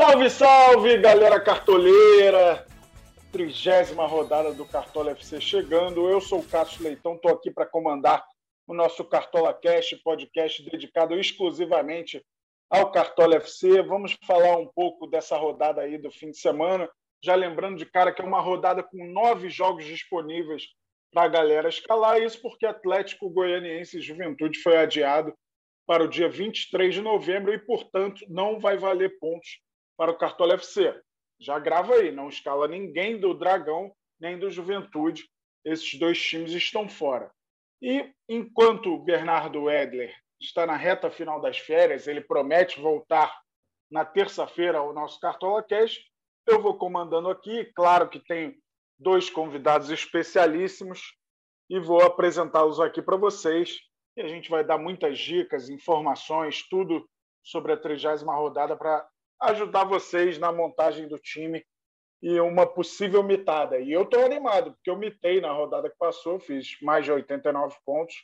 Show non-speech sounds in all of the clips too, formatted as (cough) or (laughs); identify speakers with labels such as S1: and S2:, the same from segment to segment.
S1: Salve, salve, galera cartoleira! Trigésima rodada do Cartola FC chegando. Eu sou o Cássio Leitão, estou aqui para comandar o nosso Cartola Cast, podcast dedicado exclusivamente ao Cartola FC. Vamos falar um pouco dessa rodada aí do fim de semana. Já lembrando de cara que é uma rodada com nove jogos disponíveis para a galera escalar. Isso porque Atlético Goianiense e Juventude foi adiado para o dia 23 de novembro e, portanto, não vai valer pontos para o Cartola FC. Já grava aí, não escala ninguém do Dragão nem do Juventude. Esses dois times estão fora. E enquanto Bernardo Edler está na reta final das férias, ele promete voltar na terça-feira ao nosso Cartola Cash. Eu vou comandando aqui, claro que tem dois convidados especialíssimos e vou apresentá-los aqui para vocês. E a gente vai dar muitas dicas, informações, tudo sobre a trigésima rodada para ajudar vocês na montagem do time e uma possível mitada. E eu estou animado, porque eu mitei na rodada que passou, fiz mais de 89 pontos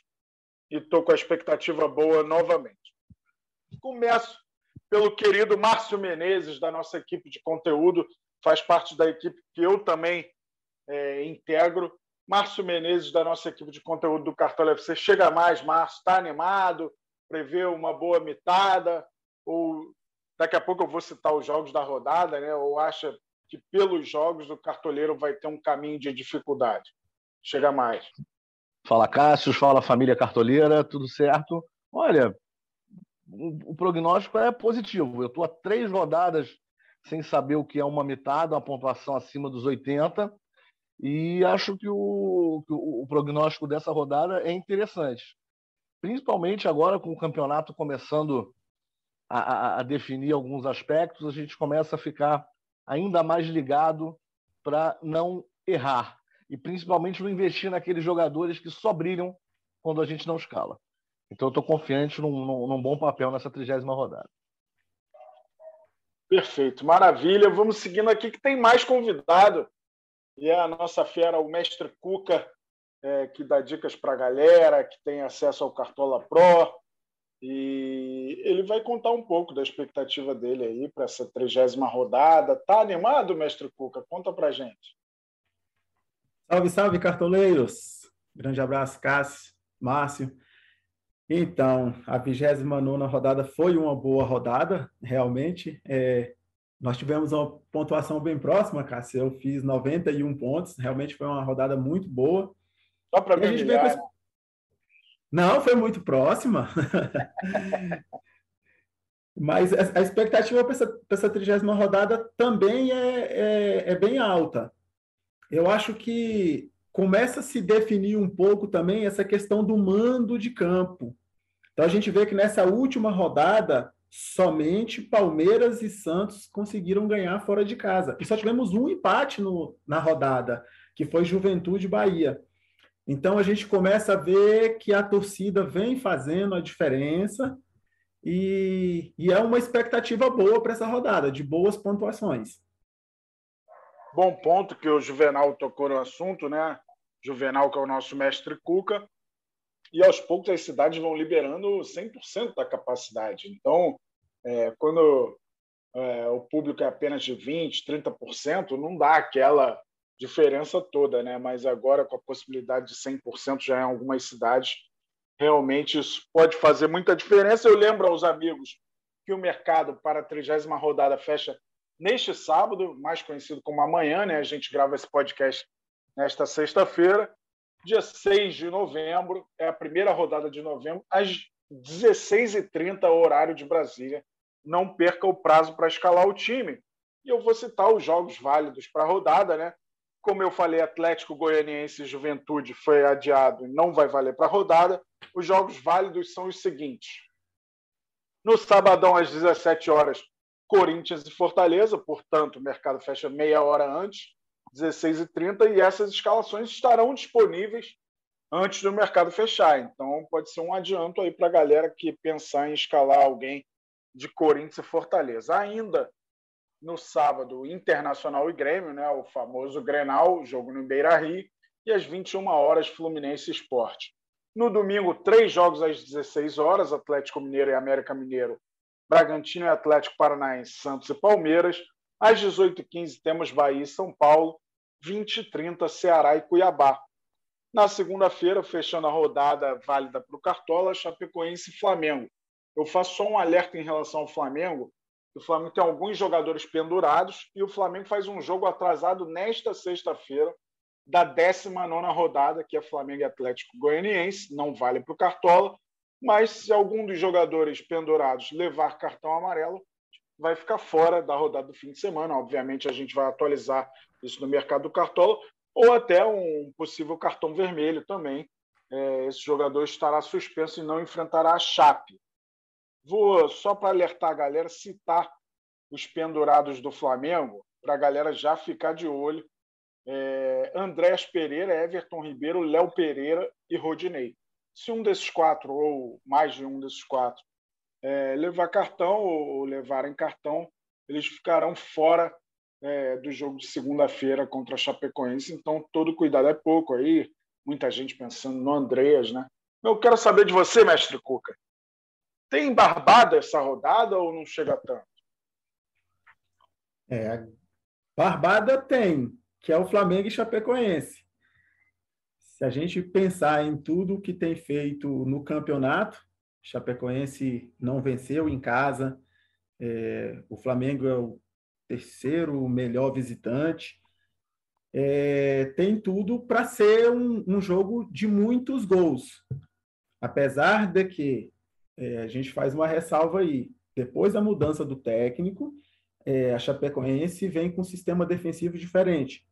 S1: e estou com a expectativa boa novamente. Começo pelo querido Márcio Menezes, da nossa equipe de conteúdo, faz parte da equipe que eu também é, integro. Márcio Menezes, da nossa equipe de conteúdo do Cartola FC. Chega mais, Márcio, está animado? Prevê uma boa mitada? Ou Daqui a pouco eu vou citar os jogos da rodada, né? Ou acha que pelos jogos o cartoleiro vai ter um caminho de dificuldade? Chega mais.
S2: Fala Cássio, fala família cartoleira, tudo certo? Olha, o, prognóstico é positivo. Eu estou há três rodadas sem saber o que é uma mitada, uma pontuação acima dos 80, e acho que o, que o, o prognóstico dessa rodada é interessante. Principalmente agora com o campeonato começando a, a, definir alguns aspectos, a gente começa a ficar ainda mais ligado para não errar. E principalmente não investir naqueles jogadores que só brilham quando a gente não escala. Então, eu estou confiante num, num, num, bom papel nessa trigésima rodada.
S1: Perfeito, maravilha. Vamos seguindo aqui que tem mais convidado. E é a nossa fera, o mestre Cuca, é, que dá dicas para a galera, que tem acesso ao Cartola Pro, e ele vai contar um pouco da expectativa dele aí para essa trigésima rodada. Tá animado, mestre Cuca? Conta para gente.
S3: Salve, salve, cartoleiros! Grande abraço, Cássio, Márcio. Então, a 29 rodada foi uma boa rodada, realmente. É, nós tivemos uma pontuação bem próxima, Cássio. Eu fiz 91 pontos, realmente foi uma rodada muito boa.
S1: Só para ver.
S3: Não, foi muito próxima. (laughs) Mas a expectativa para essa, essa trigésima rodada também é, é, é, bem alta. Eu acho que começa a se definir um pouco também essa questão do mando de campo. Então a gente vê que nessa última rodada, somente Palmeiras e Santos conseguiram ganhar fora de casa. E só tivemos um empate no, na rodada, que foi Juventude Bahia. Então a gente começa a ver que a torcida vem fazendo a diferença e, e é uma expectativa boa para essa rodada, de boas pontuações.
S1: Bom ponto que o Juvenal tocou no assunto, né? Juvenal, que é o nosso mestre Cuca, e aos poucos as cidades vão liberando 100% da capacidade. Então, é, quando é, o público é apenas de 20%, 30%, não dá aquela diferença toda, né? Mas agora com a possibilidade de 100% já em algumas cidades, realmente isso pode fazer muita diferença. Eu lembro aos amigos que o mercado para a 30 rodada fecha neste sábado, mais conhecido como amanhã, né? A gente grava esse podcast nesta sexta-feira, dia 6 de novembro, é a primeira rodada de novembro, às 16h30, horário de Brasília. Não perca o prazo para escalar o time. E eu vou citar os jogos válidos para a rodada, né? Como eu falei, Atlético Goianiense e Juventude foi adiado e não vai valer para a rodada. Os jogos válidos são os seguintes. No sabadão, às 17 horas, Corinthians e Fortaleza, portanto, o mercado fecha meia hora antes, 16h30, e essas escalações estarão disponíveis antes do mercado fechar. Então, pode ser um adianto aí para a galera que pensar em escalar alguém de Corinthians e Fortaleza. Ainda no sábado, Internacional e Grêmio, né, o famoso Grenal, jogo no Beira-Rio, e às 21 horas, Fluminense Esporte. No domingo, três jogos às 16 horas, Atlético Mineiro e América Mineiro Bragantino e Atlético Paranaense, Santos e Palmeiras. Às 18h15 temos Bahia e São Paulo. 20 e 30 Ceará e Cuiabá. Na segunda-feira, fechando a rodada válida para o Cartola, Chapecoense e Flamengo. Eu faço só um alerta em relação ao Flamengo. O Flamengo tem alguns jogadores pendurados e o Flamengo faz um jogo atrasado nesta sexta-feira, da 19 rodada, que é Flamengo e Atlético Goianiense. Não vale para o Cartola, mas se algum dos jogadores pendurados levar cartão amarelo, vai ficar fora da rodada do fim de semana. Obviamente, a gente vai atualizar isso no mercado do Cartola, ou até um possível cartão vermelho também. É, esse jogador estará suspenso e não enfrentará a Chape. Vou, só para alertar a galera, citar os pendurados do Flamengo, para a galera já ficar de olho. É, Andrés Pereira, Everton Ribeiro, Léo Pereira e Rodinei. Se um desses quatro, ou mais de um desses quatro, é, levar cartão ou levarem cartão, eles ficarão fora é, do jogo de segunda-feira contra a Chapecoense. Então, todo cuidado é pouco aí. Muita gente pensando no Andreas, né? Eu quero saber de você, mestre Cuca. Tem barbada essa rodada ou não chega tanto?
S3: É, barbada tem, que é o Flamengo e Chapecoense. Se a gente pensar em tudo que tem feito no campeonato, Chapecoense não venceu em casa, é, o Flamengo é o terceiro melhor visitante. É, tem tudo para ser um, um, jogo de muitos gols. Apesar de que é, a gente faz uma ressalva aí. Depois da mudança do técnico, é, a Chapecoense vem com um sistema defensivo diferente.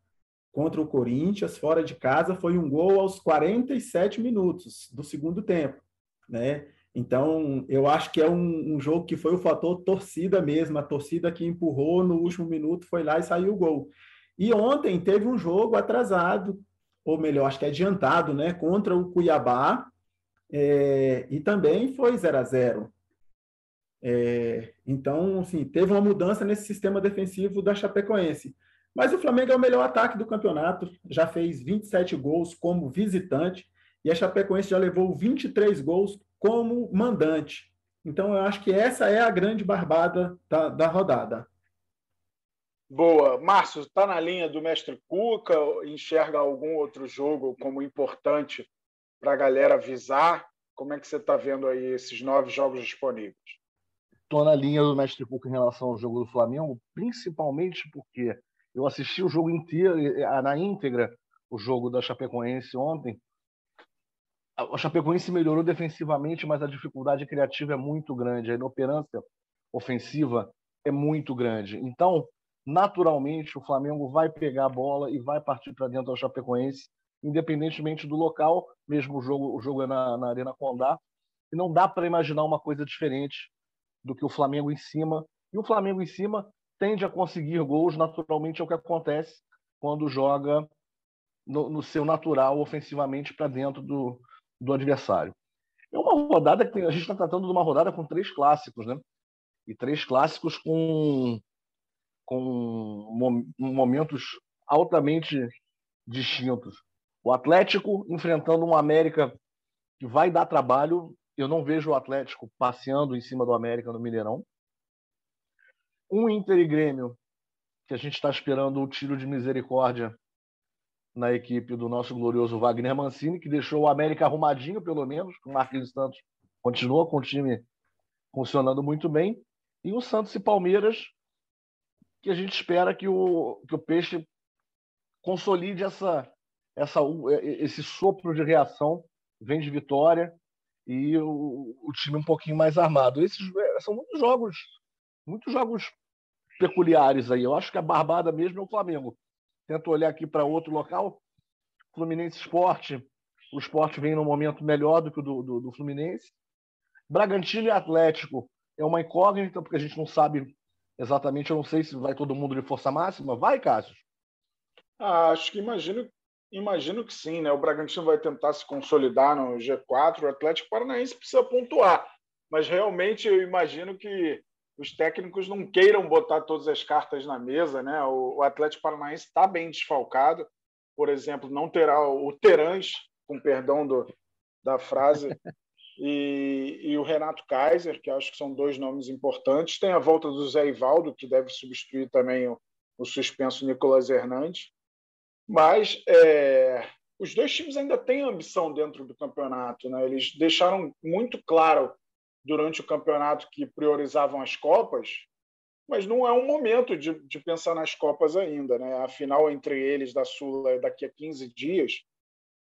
S3: Contra o Corinthians, fora de casa, foi um gol aos 47 minutos do segundo tempo. Né? Então, eu acho que é um, um, jogo que foi o fator torcida mesmo, a torcida que empurrou no último minuto, foi lá e saiu o gol. E ontem teve um jogo atrasado, ou melhor, acho que adiantado, né, contra o Cuiabá, é, e também foi 0 a 0 é, Então, assim, teve uma mudança nesse sistema defensivo da Chapecoense. Mas o Flamengo é o melhor ataque do campeonato, já fez 27 gols como visitante, e a Chapecoense já levou 23 gols como mandante. Então, eu acho que essa é a grande barbada da, da rodada.
S1: Boa. Márcio, está na linha do mestre Cuca? Enxerga algum outro jogo como importante para a galera avisar? Como é que você está vendo aí esses nove jogos disponíveis?
S2: Estou na linha do mestre Cuca em relação ao jogo do Flamengo, principalmente porque eu assisti o jogo inteiro, na íntegra, o jogo da Chapecoense ontem, a Chapecoense melhorou defensivamente, mas a dificuldade criativa é muito grande, a inoperância ofensiva é muito grande. Então, naturalmente, o Flamengo vai pegar a bola e vai partir para dentro da Chapecoense, independentemente do local, mesmo o jogo, o jogo é na, na Arena Condá, e não dá para imaginar uma coisa diferente do que o Flamengo em cima. E o Flamengo em cima tende a conseguir gols, naturalmente é o que acontece quando joga no, no seu natural ofensivamente para dentro do, do adversário. É uma rodada que tem, a gente está tratando de uma rodada com três clássicos, né? E três clássicos com, com momentos altamente distintos. O Atlético enfrentando um América que vai dar trabalho. Eu não vejo o Atlético passeando em cima do América no Mineirão. Um Inter e Grêmio, que a gente está esperando o tiro de misericórdia na equipe do nosso glorioso Wagner Mancini, que deixou o América arrumadinho, pelo menos. O Marquinhos Santos continua com o time funcionando muito bem. E o Santos e Palmeiras, que a gente espera que o, que o Peixe consolide essa, essa, esse sopro de reação, vem de vitória e o, o time um pouquinho mais armado. Esses são muitos jogos, muitos jogos peculiares aí. Eu acho que a barbada mesmo é o Flamengo tento olhar aqui para outro local. Fluminense Esporte. O esporte vem num momento melhor do que o do, do, do Fluminense. Bragantino e Atlético é uma incógnita, porque a gente não sabe exatamente, eu não sei se vai todo mundo de força máxima. Vai, Cássio?
S1: Ah, acho que imagino, imagino que sim, né? O Bragantino vai tentar se consolidar no G4, o Atlético Paranaense precisa pontuar. Mas realmente eu imagino que os técnicos não queiram botar todas as cartas na mesa, né? O, Atlético Paranaense está bem desfalcado, por exemplo, não terá o Terãs, com perdão do, da frase, (laughs) e, e, o Renato Kaiser, que acho que são dois nomes importantes. Tem a volta do Zé Ivaldo, que deve substituir também o, o suspenso Nicolas Hernandes. Mas é, os dois times ainda têm ambição dentro do campeonato. Né? Eles deixaram muito claro durante o campeonato que priorizavam as Copas, mas não é um momento de, de pensar nas Copas ainda. Né? A final entre eles da Sula é daqui a 15 dias.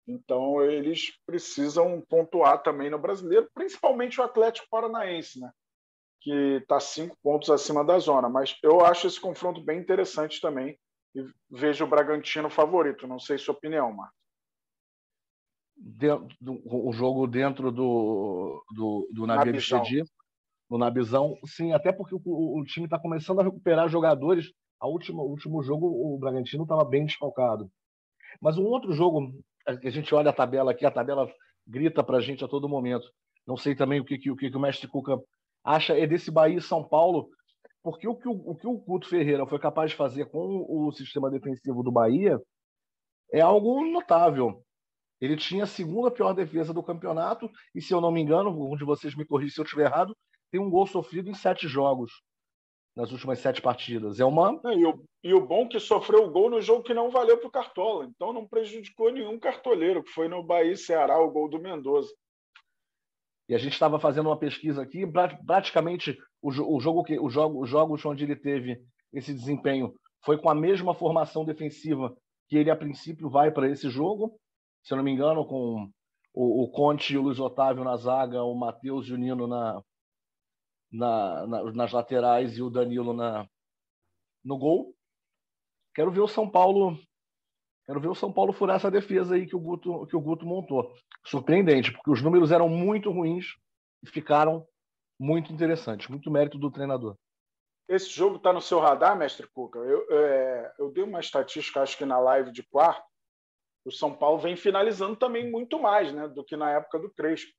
S1: Então, eles precisam pontuar também no brasileiro, principalmente o Atlético Paranaense, né? que está cinco pontos acima da zona. Mas eu acho esse confronto bem interessante também e vejo o Bragantino favorito. Não sei sua opinião, Marcos.
S2: o jogo dentro do, do, do Nabil Chedi, no Nabizão, sim, até porque o, o time está começando a recuperar jogadores. A última, o último jogo, o Bragantino estava bem desfalcado. Mas um outro jogo a gente olha a tabela aqui, a tabela grita para a gente a todo momento. Não sei também o que, o que o mestre Cuca acha é desse Bahia e São Paulo, porque o que o, o que o Couto Ferreira foi capaz de fazer com o sistema defensivo do Bahia é algo notável. Ele tinha a segunda pior defesa do campeonato, e se eu não me engano, um de vocês me corrija se eu estiver errado, tem um gol sofrido em sete jogos nas últimas sete partidas. É uma.
S1: É, e, o, e o bom que sofreu o gol no jogo que não valeu para o Cartola. Então não prejudicou nenhum cartoleiro, que foi no Bahia Ceará, o gol do Mendoza.
S2: E a gente estava fazendo uma pesquisa aqui, praticamente o, o jogo que o jogo, os jogos onde ele teve esse desempenho foi com a mesma formação defensiva que ele a princípio vai para esse jogo, se eu não me engano, com o, o Conte e o Luiz Otávio na zaga, o Matheus e o Nino na, na, na, nas laterais e o Danilo na, no gol. Quero ver o São Paulo. Quero ver o São Paulo furar essa defesa aí que o Guto, que o Guto montou. Surpreendente, porque os números eram muito ruins e ficaram muito interessantes. Muito mérito do treinador.
S1: Esse jogo está no seu radar, mestre Cuca? Eu, é, eu dei uma estatística, acho que na live de quarto. O São Paulo vem finalizando também muito mais né, do que na época do Crespo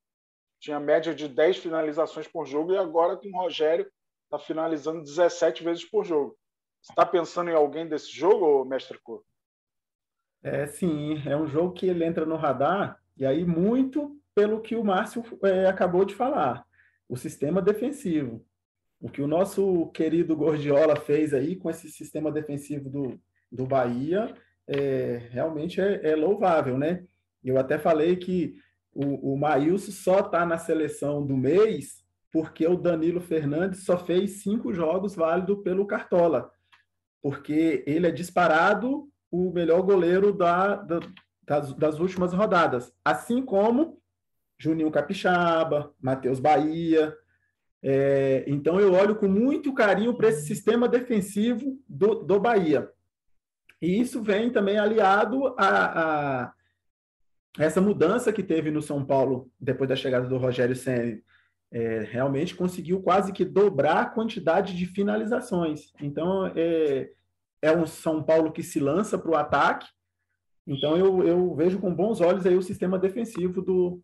S1: tinha média de 10 finalizações por jogo e agora com o Rogério está finalizando 17 vezes por jogo. Você está pensando em alguém desse jogo, mestre Cor?
S3: É, sim, é um jogo que ele entra no radar, e aí muito pelo que o Márcio é, acabou de falar, o sistema defensivo. O que o nosso querido Gordiola fez aí com esse sistema defensivo do, do Bahia é, realmente é, é louvável, né? Eu até falei que o, o Maílson só está na seleção do mês porque o Danilo Fernandes só fez cinco jogos válidos pelo Cartola, porque ele é disparado o melhor goleiro da, da das, das, últimas rodadas, assim como Juninho Capixaba, Matheus Bahia. É, então eu olho com muito carinho para esse sistema defensivo do, do Bahia. E isso vem também aliado a, a essa mudança que teve no São Paulo depois da chegada do Rogério Senna é, realmente conseguiu quase que dobrar a quantidade de finalizações. Então, é, é um São Paulo que se lança para o ataque. Então, eu, eu vejo com bons olhos aí o sistema defensivo do,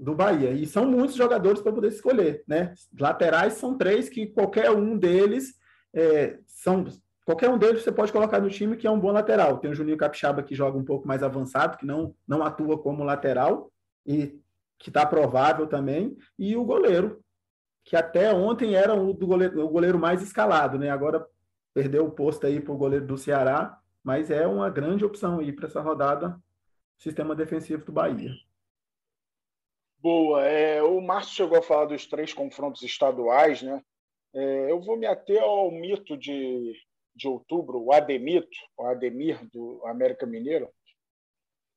S3: do Bahia. E são muitos jogadores para poder escolher, né? Laterais são três que qualquer um deles é, são Qualquer um deles você pode colocar no time que é um bom lateral. Tem o Juninho Capixaba que joga um pouco mais avançado, que não, não atua como lateral e que está provável também. E o goleiro, que até ontem era o, do goleiro, o goleiro mais escalado, né? Agora perdeu o posto aí para o goleiro do Ceará, mas é uma grande opção aí para essa rodada, sistema defensivo do Bahia.
S1: Boa. É, o Márcio chegou a falar dos três confrontos estaduais, né? É, eu vou me ater ao mito de de outubro, o Ademito, o Ademir do América Mineiro.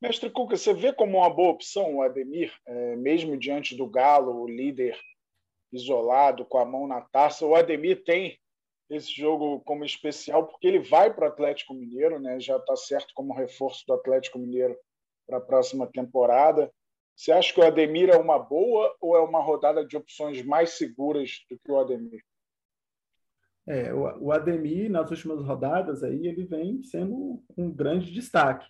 S1: Mestre Cuca, você vê como uma boa opção o Ademir, é, mesmo diante do Galo, o líder isolado, com a mão na taça. O Ademir tem esse jogo como especial porque ele vai para o Atlético Mineiro, né? já está certo como reforço do Atlético Mineiro para a próxima temporada. Você acha que o Ademir é uma boa ou é uma rodada de opções mais seguras do que o Ademir?
S3: É, o, Ademir, nas últimas rodadas, aí, ele vem sendo um grande destaque.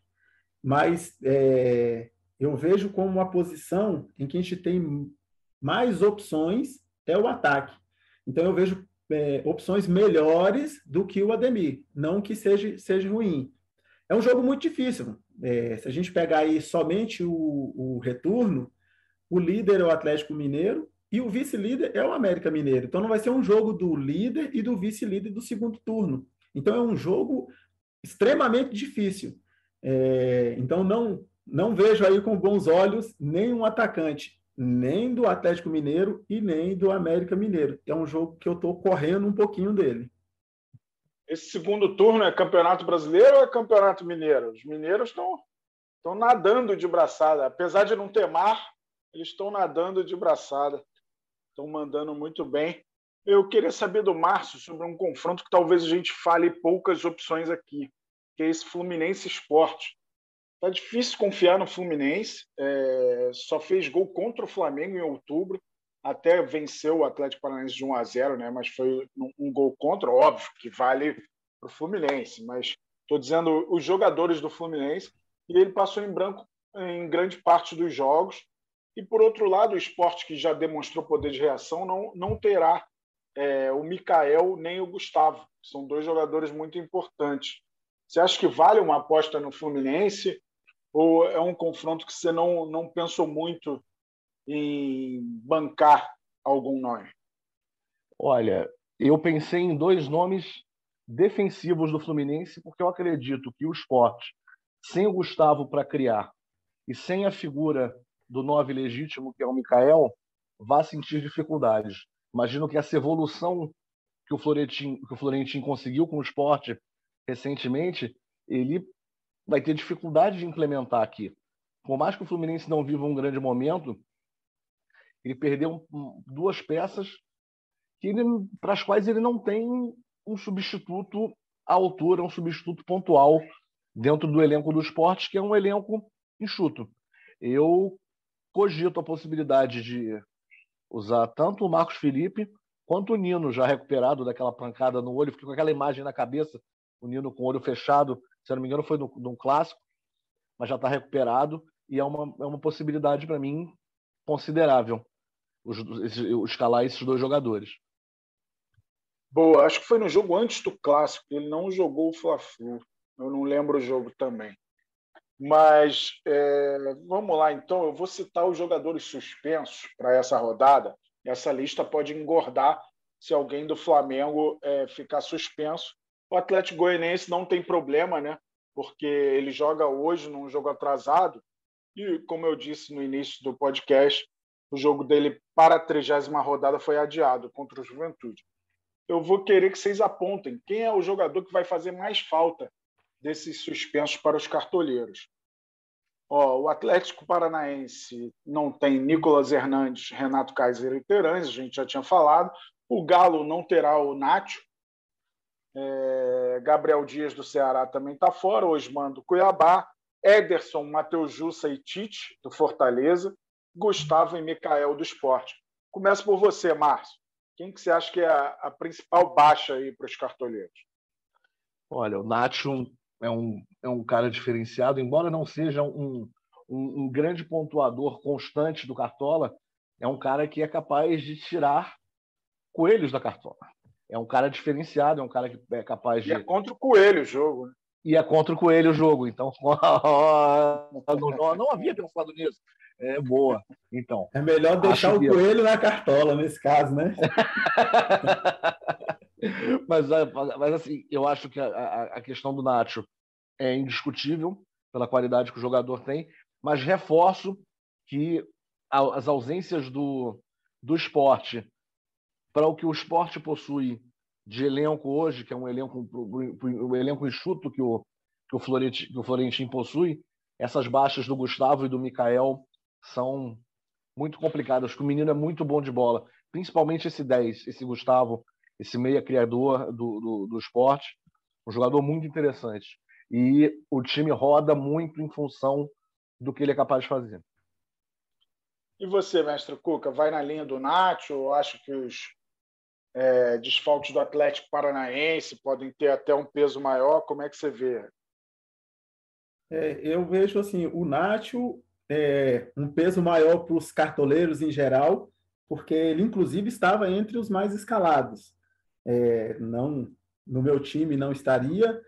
S3: Mas é, eu vejo como uma posição em que a gente tem mais opções é o ataque. Então, eu vejo é, opções melhores do que o Ademir, não que seja, seja ruim. É um jogo muito difícil. É, se a gente pegar aí somente o, o retorno, o líder é o Atlético Mineiro e o vice-líder é o América Mineiro. Então não vai ser um jogo do líder e do vice-líder do segundo turno. Então é um jogo extremamente difícil. É, então não não vejo aí com bons olhos nenhum atacante, nem do Atlético Mineiro e nem do América Mineiro. É um jogo que eu estou correndo um pouquinho dele.
S1: Esse segundo turno é Campeonato Brasileiro ou é Campeonato Mineiro? Os mineiros estão estão nadando de braçada, apesar de não ter mar, eles estão nadando de braçada, estão mandando muito bem. Eu queria saber do Márcio sobre um confronto que talvez a gente fale poucas opções aqui, que é esse Fluminense Esporte. Tá difícil confiar no Fluminense. É, só fez gol contra o Flamengo em outubro. Até venceu o Atlético Paranaense de 1 a 0, né? Mas foi um, gol contra, óbvio que vale para o Fluminense. Mas estou dizendo os jogadores do Fluminense e ele passou em branco em grande parte dos jogos. E por outro lado, o esporte que já demonstrou poder de reação não, não terá é, o Mikael nem o Gustavo. São dois jogadores muito importantes. Você acha que vale uma aposta no Fluminense? Ou é um confronto que você não, não pensou muito em bancar algum nome?
S2: Olha, eu pensei em dois nomes defensivos do Fluminense, porque eu acredito que o esporte, sem o Gustavo para criar e sem a figura do nove legítimo, que é o Mikael, vai sentir dificuldades. Imagino que essa evolução que o Florentino, que o Florentino conseguiu com o esporte recentemente, ele vai ter dificuldade de implementar aqui. Por mais que o Fluminense não viva um grande momento, ele perdeu duas peças para as quais ele não tem um substituto à altura, um substituto pontual dentro do elenco do esporte, que é um elenco enxuto. Eu cogito a possibilidade de usar tanto o Marcos Felipe quanto o Nino, já recuperado daquela pancada no olho, fiquei com aquela imagem na cabeça, o Nino com o olho fechado, se não me engano, foi num clássico, mas já está recuperado e é uma, é uma possibilidade para mim considerável os, escalar esses dois jogadores.
S1: Boa, acho que foi no jogo antes do clássico, ele não jogou o Fla-Flu. Eu não lembro o jogo também. Mas é, vamos lá, então. Eu vou citar os jogadores suspensos para essa rodada. Essa lista pode engordar se alguém do Flamengo é, ficar suspenso. O Atlético Goianiense não tem problema, né? Porque ele joga hoje num jogo atrasado. E, como eu disse no início do podcast, o jogo dele para a trigésima rodada foi adiado contra o Juventude. Eu vou querer que vocês apontem quem é o jogador que vai fazer mais falta desses suspensos para os cartoleiros. Ó, o Atlético Paranaense não tem Nicolas Hernandes, Renato Kaiser e Terãs, a gente já tinha falado. O Galo não terá o Nacho, é, Gabriel Dias do Ceará também está fora, Osman do Cuiabá, Ederson, Matheus Jussa e Tite, do Fortaleza, Gustavo e Micael do Esporte. Começa por você, Márcio. Quem que você acha que é a, a principal baixa aí para os cartoleiros?
S2: Olha, o Nacho é um, é um cara diferenciado, embora não seja um, um, um grande pontuador constante do Cartola, é um cara que é capaz de tirar coelhos da Cartola é um cara diferenciado, é um cara que é capaz de.
S1: E é contra o Coelho o jogo. Né?
S2: E é contra o Coelho o jogo. Então, (laughs) não, não havia pensado nisso. É boa. Então.
S3: É melhor deixar o que... Coelho na cartola nesse caso, né? (laughs)
S2: mas, mas assim, eu acho que a, a questão do Nacho é indiscutível pela qualidade que o jogador tem, mas reforço que as ausências do, do esporte para o que o esporte possui de elenco hoje, que é um elenco, um elenco enxuto que o, que o, Florentino, que o Florentino possui, essas baixas do Gustavo e do Mikael são muito complicadas, o menino é muito bom de bola, principalmente esse 10, esse Gustavo, esse meia criador do, do, do esporte, um jogador muito interessante. E o time roda muito em função do que ele é capaz de fazer.
S1: E você, mestre Cuca, vai na linha do Nacho ou acha que os é, desfalques do Atlético Paranaense podem ter até um peso maior. Como é que você vê?
S3: É, eu vejo assim, o Nacho é um peso maior para os cartoleiros em geral, porque ele inclusive estava entre os mais escalados. É, não no meu time não estaria,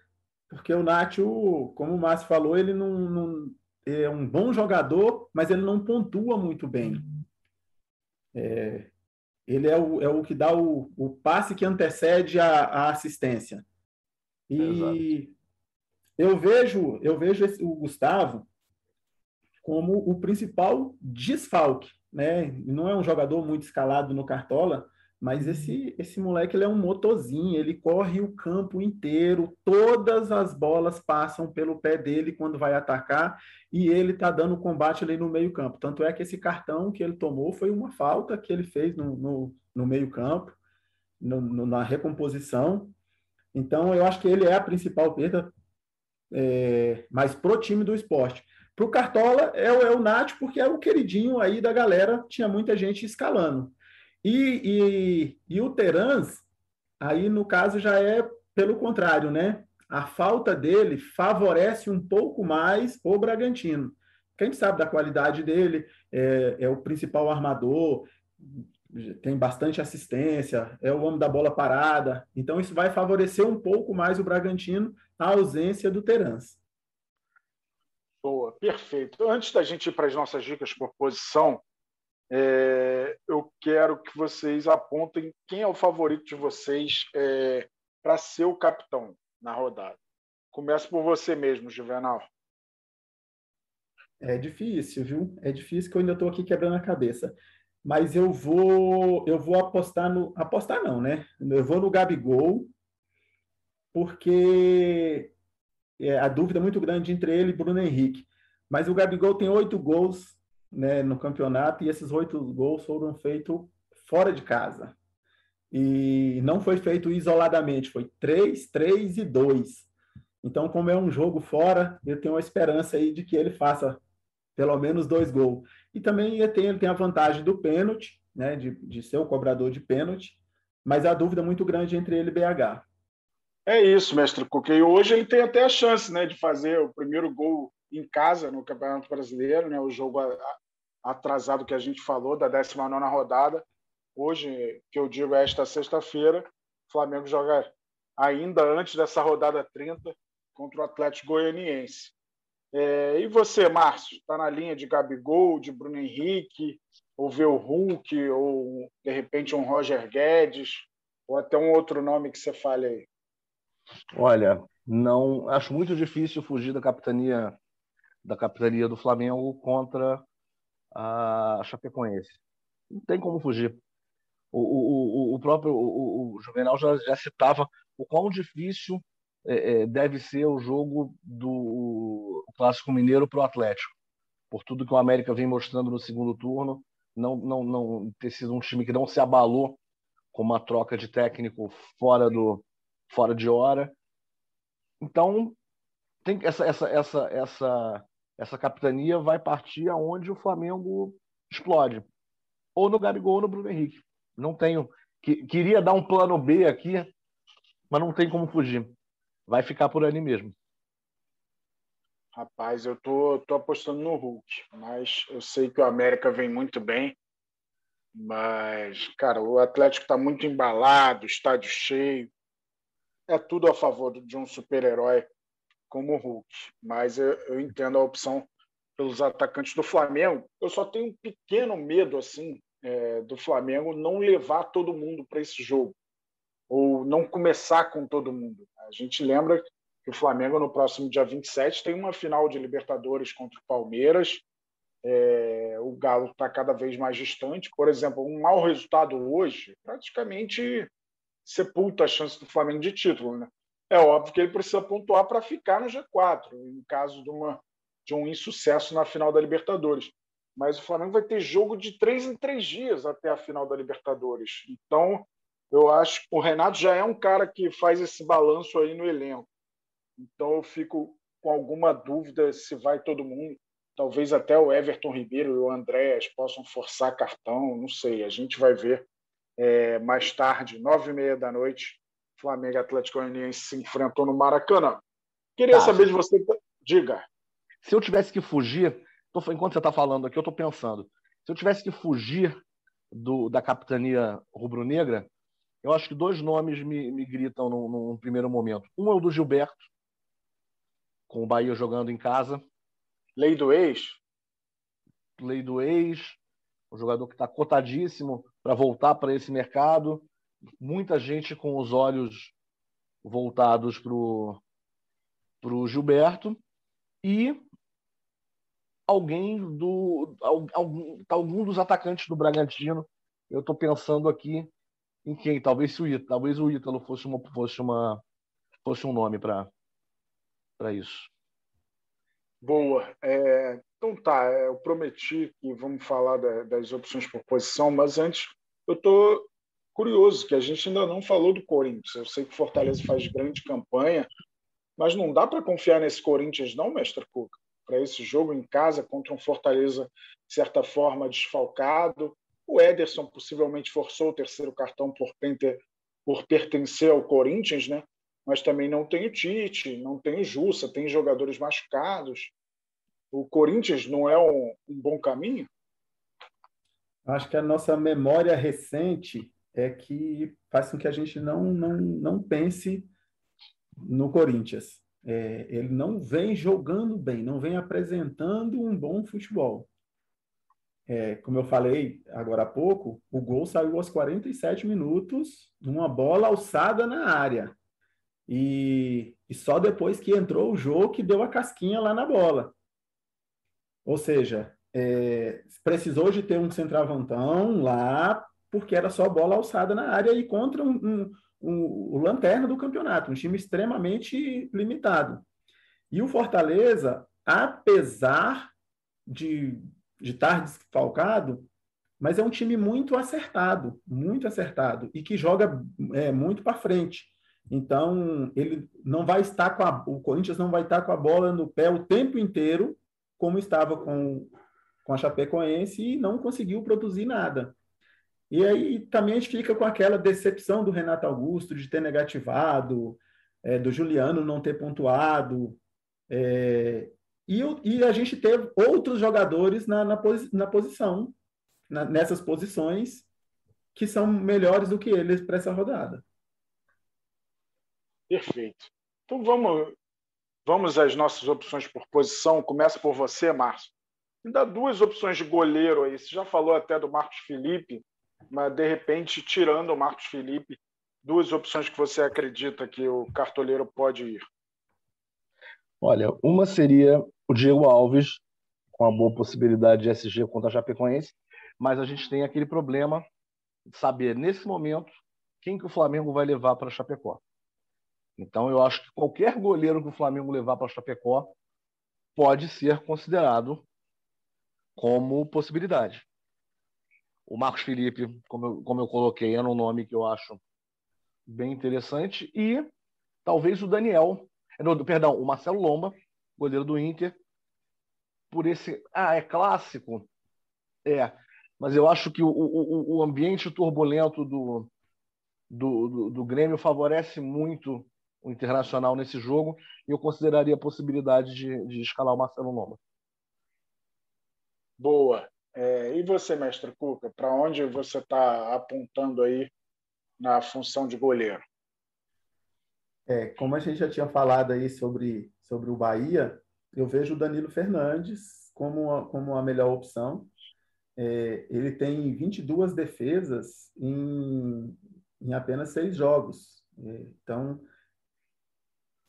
S3: porque o Nacho, como o Márcio falou, ele não, não, é um bom jogador, mas ele não pontua muito bem. É, ele é o, é o que dá o, o passe que antecede a, a assistência. E Exato. eu vejo, eu vejo esse, o Gustavo como o principal desfalque, né? Não é um jogador muito escalado no Cartola, mas esse, esse moleque ele é um motorzinho, ele corre o campo inteiro, todas as bolas passam pelo pé dele quando vai atacar e ele está dando combate ali no meio campo. Tanto é que esse cartão que ele tomou foi uma falta que ele fez no, no, no meio campo, no, no, na recomposição. Então, eu acho que ele é a principal perda, é, mas pro time do esporte. Para o Cartola é, é o Nath, porque é o queridinho aí da galera, tinha muita gente escalando. E, e, e o Terans, aí no caso já é pelo contrário, né? A falta dele favorece um pouco mais o Bragantino. Quem sabe da qualidade dele, é, é o principal armador, tem bastante assistência, é o homem da bola parada. Então, isso vai favorecer um pouco mais o Bragantino, a ausência do Terans.
S1: Boa, perfeito. Antes da gente ir para as nossas dicas por posição, é, eu quero que vocês apontem quem é o favorito de vocês é, para ser o capitão na rodada. Começa por você mesmo, Juvenal.
S3: É difícil, viu? É difícil que eu ainda estou aqui quebrando a cabeça. Mas eu vou, eu vou apostar no, apostar não, né? Eu vou no Gabigol, porque é, a dúvida muito grande entre ele e Bruno Henrique. Mas o Gabigol tem oito gols né, no campeonato e esses oito gols foram feitos fora de casa. E não foi feito isoladamente, foi três, três e dois. Então, como é um jogo fora, eu tenho a esperança aí de que ele faça pelo menos dois gols. E também ele tem, ele tem a vantagem do pênalti, né, de, de ser o cobrador de pênalti, mas a dúvida muito grande entre ele e BH.
S1: É isso, mestre Cuca. E hoje ele tem até a chance né, de fazer o primeiro gol em casa no Campeonato Brasileiro, né, o jogo atrasado que a gente falou, da 19 rodada. Hoje, que eu digo, é esta sexta-feira, o Flamengo joga ainda antes dessa rodada 30 contra o Atlético Goianiense. É, e você, Márcio, está na linha de Gabigol, de Bruno Henrique, ou vê o Hulk, ou de repente um Roger Guedes, ou até um outro nome que você fale aí?
S2: Olha, não acho muito difícil fugir da capitania da capitania do Flamengo contra a Chapecoense. Não tem como fugir. O, o, o próprio o, o Juvenal já, já citava o quão difícil é, é, deve ser o jogo do Clássico Mineiro para o Atlético, por tudo que o América vem mostrando no segundo turno, não, não, não ter sido um time que não se abalou com uma troca de técnico fora do fora de hora. Então tem essa essa essa essa essa capitania vai partir aonde o Flamengo explode. Ou no Gabigol ou no Bruno Henrique. Não tenho. Queria dar um plano B aqui, mas não tem como fugir. Vai ficar por ali mesmo.
S1: Rapaz, eu tô, tô apostando no Hulk, mas eu sei que o América vem muito bem. Mas, cara, o Atlético está muito embalado, estádio cheio. É tudo a favor de um super-herói como o Hulk, mas eu, eu entendo a opção pelos atacantes do Flamengo. Eu só tenho um pequeno medo assim é, do Flamengo não levar todo mundo para esse jogo ou não começar com todo mundo. A gente lembra que o Flamengo no próximo dia 27 tem uma final de Libertadores contra o Palmeiras. É, o Galo está cada vez mais distante. Por exemplo, um mau resultado hoje praticamente sepulta a chance do Flamengo de título. Né? É óbvio que ele precisa pontuar para ficar no G4, em caso de, uma, de um insucesso na final da Libertadores. Mas o Flamengo vai ter jogo de três em três dias até a final da Libertadores. Então, eu acho que o Renato já é um cara que faz esse balanço aí no elenco. Então, eu fico com alguma dúvida se vai todo mundo. Talvez até o Everton Ribeiro e o Andréas possam forçar cartão, não sei. A gente vai ver é, mais tarde, nove e meia da noite, Flamengo e Atlético Goianiense se enfrentou no Maracanã. Queria tá. saber de você. Diga.
S2: Se eu tivesse que fugir, enquanto você está falando aqui, eu estou pensando. Se eu tivesse que fugir do, da capitania rubro-negra, eu acho que dois nomes me, me gritam num, num, primeiro momento. Um é o do Gilberto, com o Bahia jogando em casa.
S1: Lei do ex?
S2: Lei do ex. Um jogador que está cotadíssimo para voltar para esse mercado. Muita gente com os olhos voltados para o Gilberto. E alguém do. Algum, algum dos atacantes do Bragantino. Eu estou pensando aqui em quem? Talvez o Ítalo, talvez o Ítalo fosse uma, fosse uma fosse um nome para isso.
S1: Boa. É, então tá, é, eu prometi que vamos falar da, das opções por posição, mas antes eu estou curioso que a gente ainda não falou do Corinthians. Eu sei que o Fortaleza faz grande campanha, mas não dá para confiar nesse Corinthians não, mestre Cuca, para esse jogo em casa contra um Fortaleza de certa forma desfalcado. O Ederson possivelmente forçou o terceiro cartão por, por pertencer ao Corinthians, né? mas também não tem o Tite, não tem o Jussa, tem jogadores machucados. O Corinthians não é um, um bom caminho?
S3: Acho que a nossa memória recente é que faz com que a gente não, não, não pense no Corinthians. É, ele não vem jogando bem, não vem apresentando um bom futebol. É, como eu falei agora há pouco, o gol saiu aos 47 minutos, numa bola alçada na área. E, e só depois que entrou o jogo que deu a casquinha lá na bola. Ou seja, é, precisou de ter um centravantão lá, porque era só bola alçada na área e contra um, um, um, o lanterna do campeonato, um time extremamente limitado. E o Fortaleza, apesar de, de estar desfalcado, mas é um time muito acertado, muito acertado, e que joga é, muito para frente. Então, ele não vai estar com a, o Corinthians não vai estar com a bola no pé o tempo inteiro, como estava com, com a Chapecoense, e não conseguiu produzir nada. E aí também a gente fica com aquela decepção do Renato Augusto de ter negativado, é, do Juliano não ter pontuado. É, e, e, a gente teve outros jogadores na, na, posi, na posição, na, nessas posições, que são melhores do que eles para essa rodada.
S1: Perfeito. Então vamos, vamos às nossas opções por posição. Começa por você, Márcio. Dá duas opções de goleiro aí. Você já falou até do Marcos Felipe, mas de repente, tirando o Marcos Felipe, duas opções que você acredita que o cartoleiro pode ir.
S2: Olha, uma seria o Diego Alves, com a boa possibilidade de SG contra a Chapecoense, mas a gente tem aquele problema de saber, nesse momento, quem que o Flamengo vai levar para Chapecó. Então, eu acho que qualquer goleiro que o Flamengo levar para Chapecó pode ser considerado como possibilidade. O Marcos Felipe, como eu, como eu coloquei, é um nome que eu acho bem interessante. E talvez o Daniel, no, perdão, o Marcelo Lomba, goleiro do Inter, por esse. Ah, é clássico? É. Mas eu acho que o, o, o ambiente turbulento do, do, do, do Grêmio favorece muito o Internacional nesse jogo e eu consideraria a possibilidade de, de escalar o Marcelo Lomba.
S1: Boa. É, e você, mestre Cuca, para onde você está apontando aí na função de goleiro?
S3: É, como a gente já tinha falado aí sobre, sobre o Bahia, eu vejo o Danilo Fernandes como a, como a melhor opção. É, ele tem 22 defesas em, em apenas seis jogos. É, então,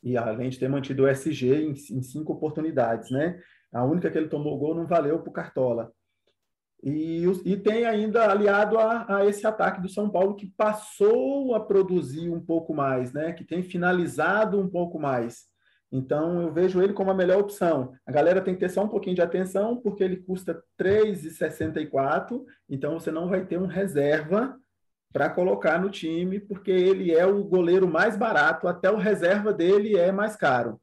S3: e além de ter mantido o SG em, em cinco oportunidades, né? A única que ele tomou gol não valeu para o Cartola. E, e, tem ainda aliado a, a, esse ataque do São Paulo que passou a produzir um pouco mais, né? Que tem finalizado um pouco mais. Então eu vejo ele como a melhor opção. A galera tem que ter só um pouquinho de atenção porque ele custa 3,64, então você não vai ter um reserva para colocar no time, porque ele é o goleiro mais barato, até o reserva dele é mais caro.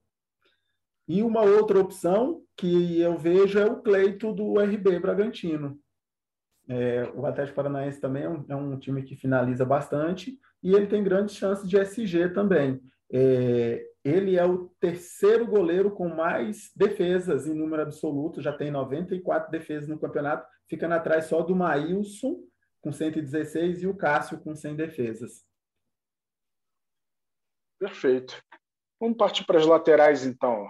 S3: E uma outra opção que eu vejo é o Cleito do RB Bragantino. É, o Atlético Paranaense também é um, é um, time que finaliza bastante e ele tem grandes chances de SG também. É, ele é o terceiro goleiro com mais defesas em número absoluto, já tem 94 defesas no campeonato, ficando atrás só do Maílson, com 116 e o Cássio com 100 defesas.
S1: Perfeito. Vamos partir para as laterais, então.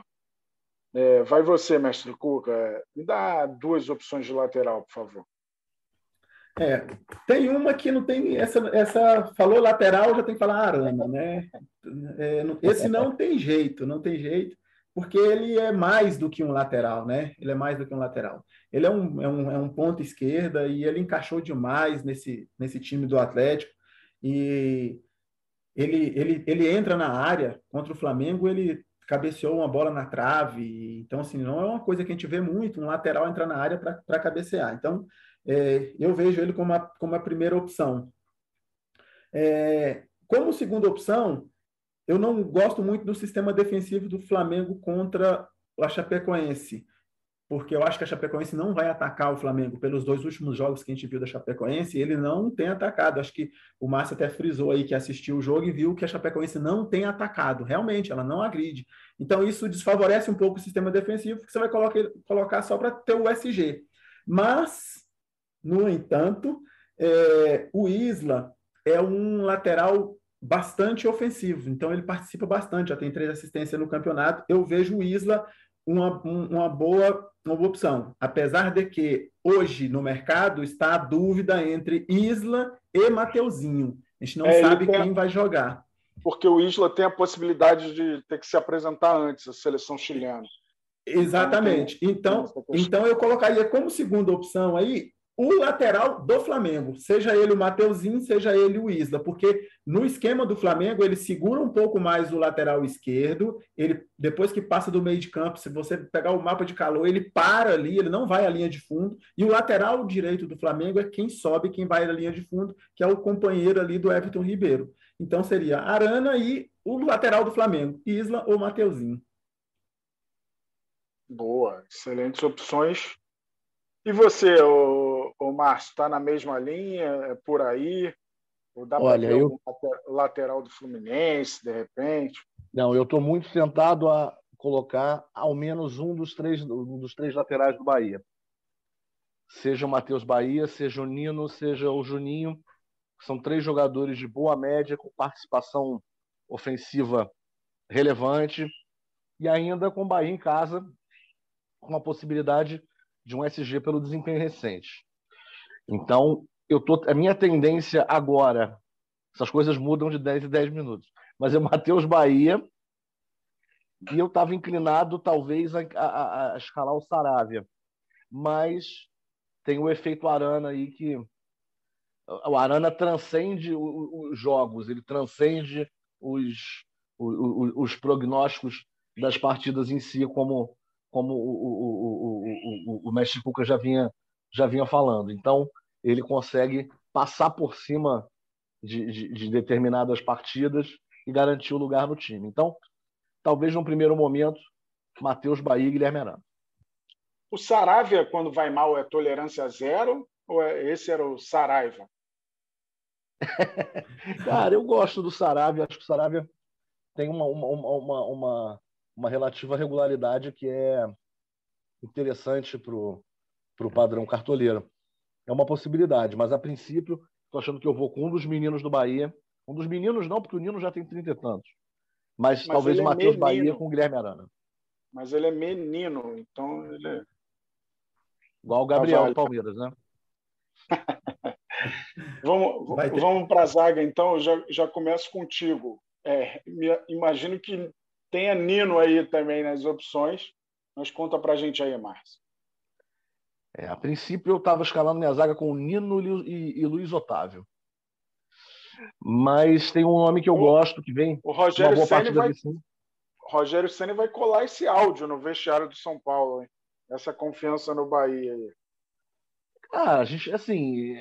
S1: É, vai você, mestre Cuca. Me dá duas opções de lateral, por favor.
S3: É, tem uma que não tem essa, essa falou lateral já tem que falar arana, né? É, esse não tem jeito, não tem jeito, porque ele é mais do que um lateral, né? Ele é mais do que um lateral. Ele é um, é um, é um ponto esquerda e ele encaixou demais nesse, nesse time do Atlético e ele, ele, ele entra na área contra o Flamengo, ele cabeceou uma bola na trave, então assim não é uma coisa que a gente vê muito, um lateral entrar na área para cabecear. Então é, eu vejo ele como a, como a primeira opção. É, como segunda opção, eu não gosto muito do sistema defensivo do Flamengo contra a Chapecoense, porque eu acho que a Chapecoense não vai atacar o Flamengo pelos dois últimos jogos que a gente viu da Chapecoense, ele não tem atacado. Acho que o Márcio até frisou aí que assistiu o jogo e viu que a Chapecoense não tem atacado. Realmente, ela não agride. Então, isso desfavorece um pouco o sistema defensivo, porque você vai colocar, só para ter o SG. Mas no entanto, é, o Isla é um lateral bastante ofensivo, então ele participa bastante, já tem três assistências no campeonato. Eu vejo o Isla uma, uma, boa, uma boa opção, apesar de que hoje no mercado está a dúvida entre Isla e Mateuzinho. A gente não é, sabe tem... quem vai jogar.
S1: Porque o Isla tem a possibilidade de ter que se apresentar antes à seleção chilena.
S3: Exatamente. Então, então eu colocaria como segunda opção aí o lateral do Flamengo, seja ele o Mateuzinho, seja ele o Isla, porque no esquema do Flamengo ele segura um pouco mais o lateral esquerdo, ele depois que passa do meio de campo, se você pegar o mapa de calor, ele para ali, ele não vai à linha de fundo, e o lateral direito do Flamengo é quem sobe, quem vai à linha de fundo, que é o companheiro ali do Everton Ribeiro. Então seria Arana e o lateral do Flamengo, Isla ou Mateuzinho.
S1: Boa, excelentes opções. E você, o, o Márcio, está na mesma linha? É por aí? Ou dá para ver eu... lateral do Fluminense, de repente?
S2: Não, eu estou muito tentado a colocar ao menos um dos três, um dos três laterais do Bahia. Seja o Matheus Bahia, seja o Nino, seja o Juninho. São três jogadores de boa média, com participação ofensiva relevante. E ainda com o Bahia em casa, com a possibilidade de um SG pelo desempenho recente. Então, eu tô, a minha tendência agora, essas coisas mudam de 10 em 10 minutos, mas é Matheus Bahia e eu estava inclinado talvez a, a, a, escalar o Saravia, mas tem o efeito Arana aí que o Arana transcende os jogos, ele transcende os, os, os prognósticos das partidas em si como como o, o, o, o, mestre Cuca já vinha, já vinha falando. Então, ele consegue passar por cima de, de, de determinadas partidas e garantir o lugar no time. Então, talvez no primeiro momento, Matheus Bahia e Guilherme Arana.
S1: O Saravia, quando vai mal, é tolerância zero? Ou é, esse era o Saraiva? (laughs)
S2: Cara, eu gosto do Saravia. Acho que o Saravia tem uma, uma, uma, uma, uma relativa regularidade que é interessante para o padrão cartoleiro. É uma possibilidade, mas a princípio estou achando que eu vou com um dos meninos do Bahia. Um dos meninos não, porque o Nino já tem 30 e tantos. Mas, mas talvez o é Matheus Bahia com o Guilherme Arana.
S1: Mas ele é menino, então ele é...
S2: Igual o Gabriel do Palmeiras, né? (laughs)
S1: vamos vamos para a zaga, então. Eu já, já começo contigo. É, imagino que tenha Nino aí também nas opções. Mas conta pra gente aí, Márcio.
S2: É, a princípio eu estava escalando minha zaga com Nino e, e, Luiz Otávio. Mas tem um nome que eu o, gosto que vem.
S1: O Rogério Senna vai. Rogério Senna vai colar esse áudio no vestiário do São Paulo, hein? Essa confiança no Bahia aí.
S2: Ah, a gente, assim,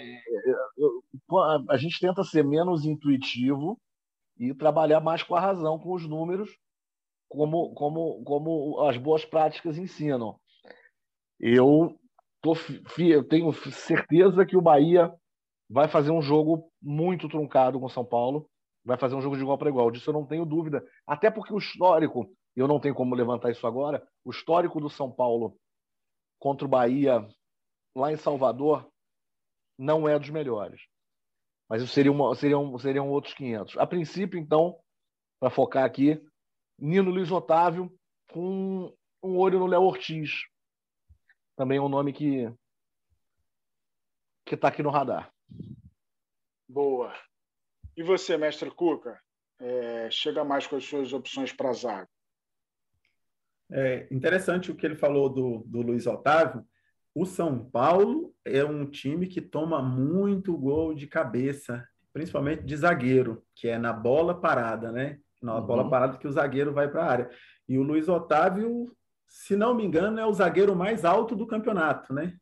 S2: a gente tenta ser menos intuitivo e trabalhar mais com a razão, com os números, como, como, como as boas práticas ensinam. Eu, tô, eu tenho certeza que o Bahia vai fazer um jogo muito truncado com o São Paulo, vai fazer um jogo de igual para igual. Disso eu não tenho dúvida. Até porque o histórico, eu não tenho como levantar isso agora, o histórico do São Paulo contra o Bahia lá em Salvador não é dos melhores. Mas seriam, seriam, seriam outros 500. A princípio, então, para focar aqui, Nino Luiz Otávio, com um olho no Léo Ortiz. Também é um nome que, que está aqui no radar.
S1: Boa. E você, mestre Cuca? É, chega mais com as suas opções para a zaga.
S3: É interessante o que ele falou do, do Luiz Otávio. O São Paulo é um time que toma muito gol de cabeça, principalmente de zagueiro, que é na bola parada, né? Na uhum. bola parada que o zagueiro vai para a área. E o Luiz Otávio, se não me engano, é o zagueiro mais alto do campeonato, né?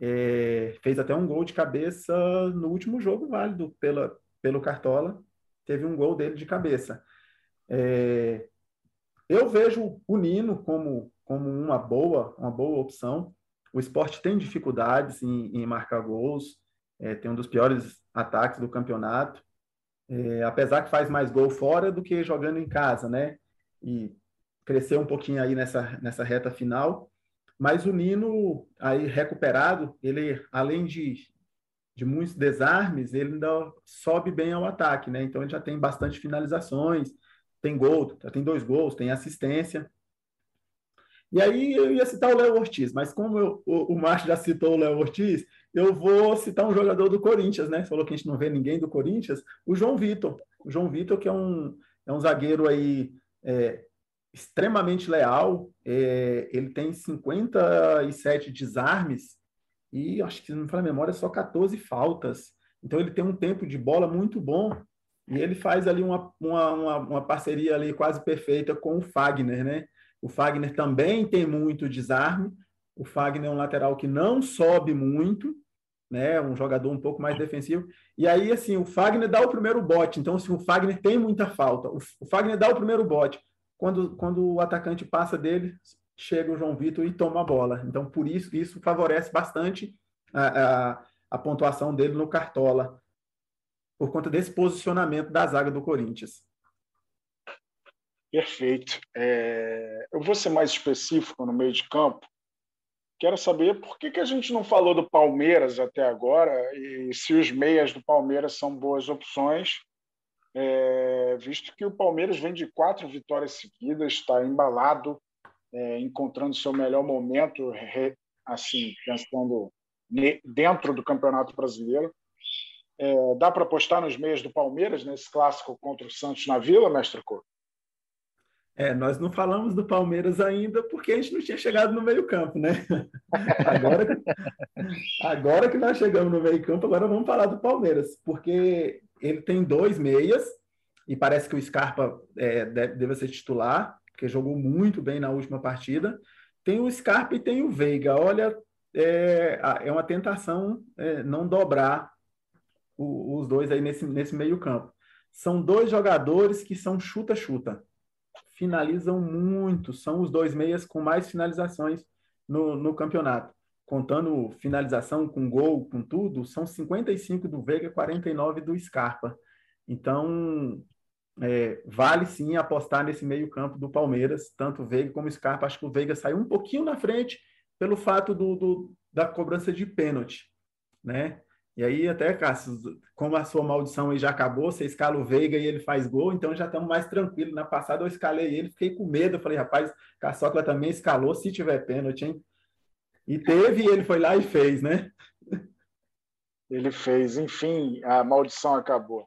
S3: É, fez até um gol de cabeça no último jogo válido pela, pelo Cartola. Teve um gol dele de cabeça. É, eu vejo o Nino como, como uma boa, uma boa opção. O esporte tem dificuldades em, em marcar gols, é, tem um dos piores ataques do campeonato, é, apesar que faz mais gol fora do que jogando em casa, né? E cresceu um pouquinho aí nessa, nessa reta final. Mas o Nino, aí recuperado, ele, além de, de muitos desarmes, ele ainda sobe bem ao ataque, né? Então ele já tem bastante finalizações, tem gol, já tem dois gols, tem assistência. E aí eu ia citar o Léo Ortiz, mas como eu, o, o Márcio já citou o Léo Ortiz, eu vou citar um jogador do Corinthians, né? Falou que a gente não vê ninguém do Corinthians, o João Vitor. O João Vitor, que é um, é um zagueiro aí é, extremamente leal, é, ele tem 57 desarmes e acho que, se não me falar a memória, só 14 faltas. Então ele tem um tempo de bola muito bom e ele faz ali uma, uma, uma, uma parceria ali quase perfeita com o Fagner, né? O Fagner também tem muito desarme. O Fagner é um lateral que não sobe muito, né? Um jogador um pouco mais defensivo. E aí, assim, o Fagner dá o primeiro bote. Então, assim, o Fagner tem muita falta. O, Fagner dá o primeiro bote. Quando, quando o atacante passa dele, chega o João Vitor e toma a bola. Então, por isso, isso favorece bastante a, a, a pontuação dele no Cartola, por conta desse posicionamento da zaga do Corinthians.
S1: Perfeito. É, eu vou ser mais específico no meio de campo. Quero saber por que, que a gente não falou do Palmeiras até agora e se os meias do Palmeiras são boas opções, é, visto que o Palmeiras vem de quatro vitórias seguidas, está embalado, é, encontrando seu melhor momento, re, assim, pensando dentro do Campeonato Brasileiro. É, dá para apostar nos meias do Palmeiras nesse clássico contra o Santos na Vila, mestre Couto?
S3: É, nós não falamos do Palmeiras ainda porque a gente não tinha chegado no meio-campo, né? (laughs) Agora, agora que nós chegamos no meio-campo, agora vamos falar do Palmeiras, porque ele tem dois meias e parece que o Scarpa é, deve, deve ser titular, porque jogou muito bem na última partida. Tem o Scarpa e tem o Veiga. Olha, é, é uma tentação é, não dobrar o, os dois aí nesse, nesse meio-campo. São dois jogadores que são chuta-chuta finalizam muito, são os dois meias com mais finalizações no, no campeonato. Contando finalização com gol, com tudo, são 55 do Veiga, 49 do Scarpa. Então, é, vale sim apostar nesse meio-campo do Palmeiras, tanto Veiga como Scarpa. Acho que o Veiga saiu um pouquinho na frente pelo fato do, do da cobrança de pênalti, né? E aí, até, Cássio, como a sua maldição aí já acabou, você escala o Veiga e ele faz gol, então já estamos mais tranquilos. Na passada eu escalei ele, fiquei com medo. Eu falei, rapaz, Caçocla também escalou se tiver pênalti, hein? E teve, e ele foi lá e fez, né?
S1: Ele fez, enfim, a maldição acabou.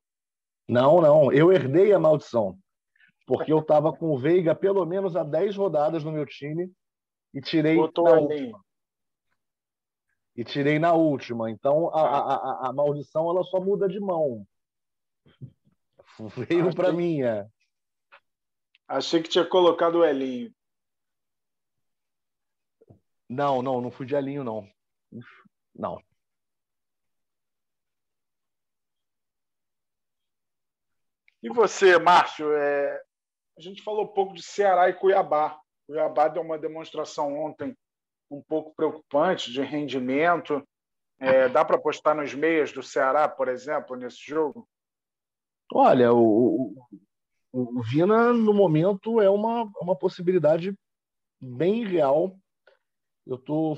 S2: Não, não, eu herdei a maldição. Porque eu estava com o Veiga pelo menos há 10 rodadas no meu time e tirei Botou na última e tirei na última. Então a, a, a, a maldição ela só muda de mão. (laughs) Veio para minha.
S1: Achei que tinha colocado o Elinho.
S2: Não, não, não fui de Elinho, não. Não.
S1: E você, Márcio? É... A gente falou um pouco de Ceará e Cuiabá. Cuiabá deu uma demonstração ontem um pouco preocupante de rendimento. É, dá para apostar nos meias do Ceará, por exemplo, nesse jogo?
S2: Olha, o, o, o Vina, no momento, é uma, uma possibilidade bem real. Eu tô,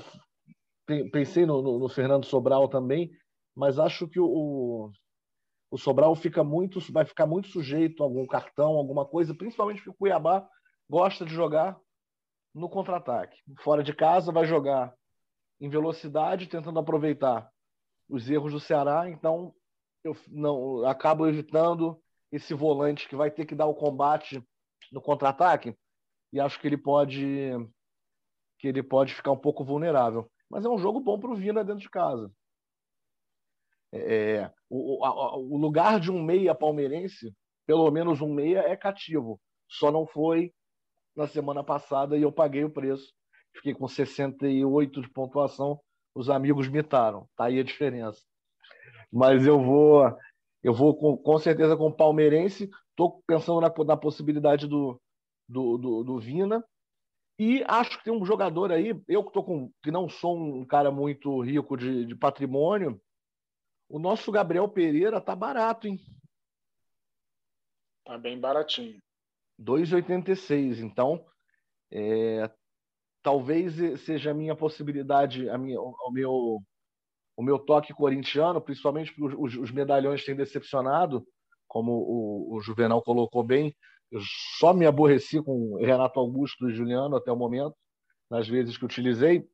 S2: pensei no, no, no Fernando Sobral também, mas acho que o, o Sobral fica muito, vai ficar muito sujeito a algum cartão, alguma coisa, principalmente porque o Cuiabá gosta de jogar no contra-ataque. Fora de casa, vai jogar em velocidade, tentando aproveitar os erros do Ceará, então eu não acabo evitando esse volante que vai ter que dar o combate no contra-ataque e acho que ele pode que ele pode ficar um pouco vulnerável. Mas é um jogo bom para o Vina dentro de casa. É, o, a, o lugar de um meia palmeirense, pelo menos um meia, é cativo. Só não foi na semana passada e eu paguei o preço. Fiquei com 68 de pontuação. Os amigos mitaram. Tá aí a diferença. Mas eu vou, eu vou com, com certeza com o palmeirense. Estou pensando na, na possibilidade do, do, do, do Vina. E acho que tem um jogador aí, eu que, tô com, que não sou um cara muito rico de, de patrimônio, o nosso Gabriel Pereira tá barato, hein?
S1: Tá bem baratinho.
S2: 2,86. Então, é, talvez seja a minha possibilidade, a minha, o, meu, o meu toque corintiano, principalmente porque os, os medalhões têm decepcionado, como o, o Juvenal colocou bem, eu só me aborreci com Renato Augusto e Juliano até o momento, nas vezes que utilizei.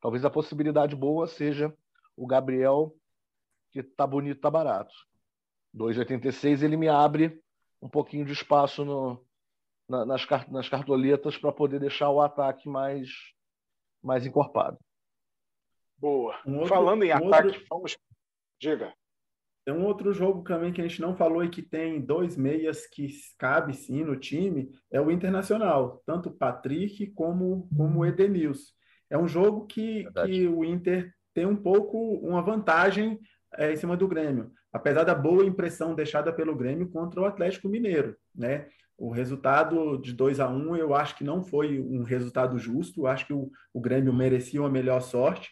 S2: Talvez a possibilidade boa seja o Gabriel, que tá bonito, tá barato. 2,86 ele me abre um pouquinho de espaço no, na, nas, nas cartoletas para poder deixar o ataque mais, mais encorpado.
S1: Boa. Um outro, Falando em um ataque, outro... vamos. Diga.
S3: Tem um outro jogo também que a gente não falou e que tem dois meias que cabe sim no time, é o Internacional, tanto o Patrick como, como o Edenilson. É um jogo que, que o Inter tem um pouco uma vantagem é, em cima do Grêmio, apesar da boa impressão deixada pelo Grêmio contra o Atlético Mineiro, né? O resultado de 2 a 1 um, eu acho que não foi um resultado justo, eu acho que o, o Grêmio merecia uma melhor sorte.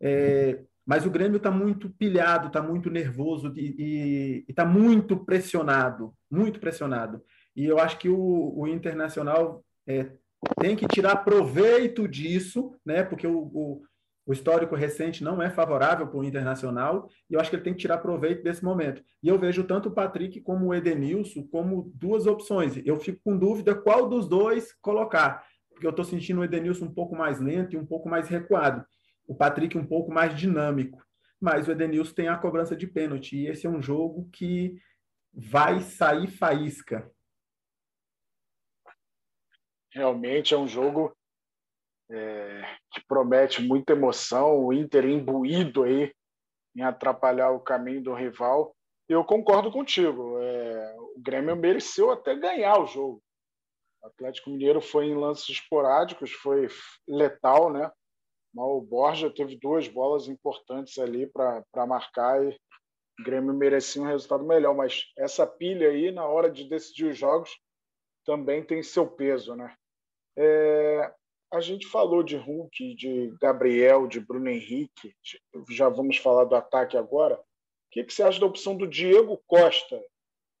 S3: É, mas o Grêmio está muito pilhado, está muito nervoso e está muito pressionado, muito pressionado. E eu acho que o, o Internacional é, tem que tirar proveito disso, né? Porque o, o, o histórico recente não é favorável para o Internacional, e eu acho que ele tem que tirar proveito desse momento. E eu vejo tanto o Patrick como o Edenilson como duas opções. Eu fico com dúvida qual dos dois colocar, porque eu estou sentindo o Edenilson um pouco mais lento e um pouco mais recuado o Patrick um pouco mais dinâmico. Mas o Edenilson tem a cobrança de pênalti. E esse é um jogo que vai sair faísca.
S1: Realmente é um jogo é, que promete muita emoção. O Inter imbuído aí em atrapalhar o caminho do rival. Eu concordo contigo. É, o Grêmio mereceu até ganhar o jogo. O Atlético Mineiro foi em lances esporádicos, foi letal, né? o Borja teve duas bolas importantes ali para marcar e o Grêmio merecia um resultado melhor. Mas essa pilha aí, na hora de decidir os jogos, também tem seu peso. Né? É, a gente falou de Hulk, de Gabriel, de Bruno Henrique. Já vamos falar do ataque agora. O que, que você acha da opção do Diego Costa?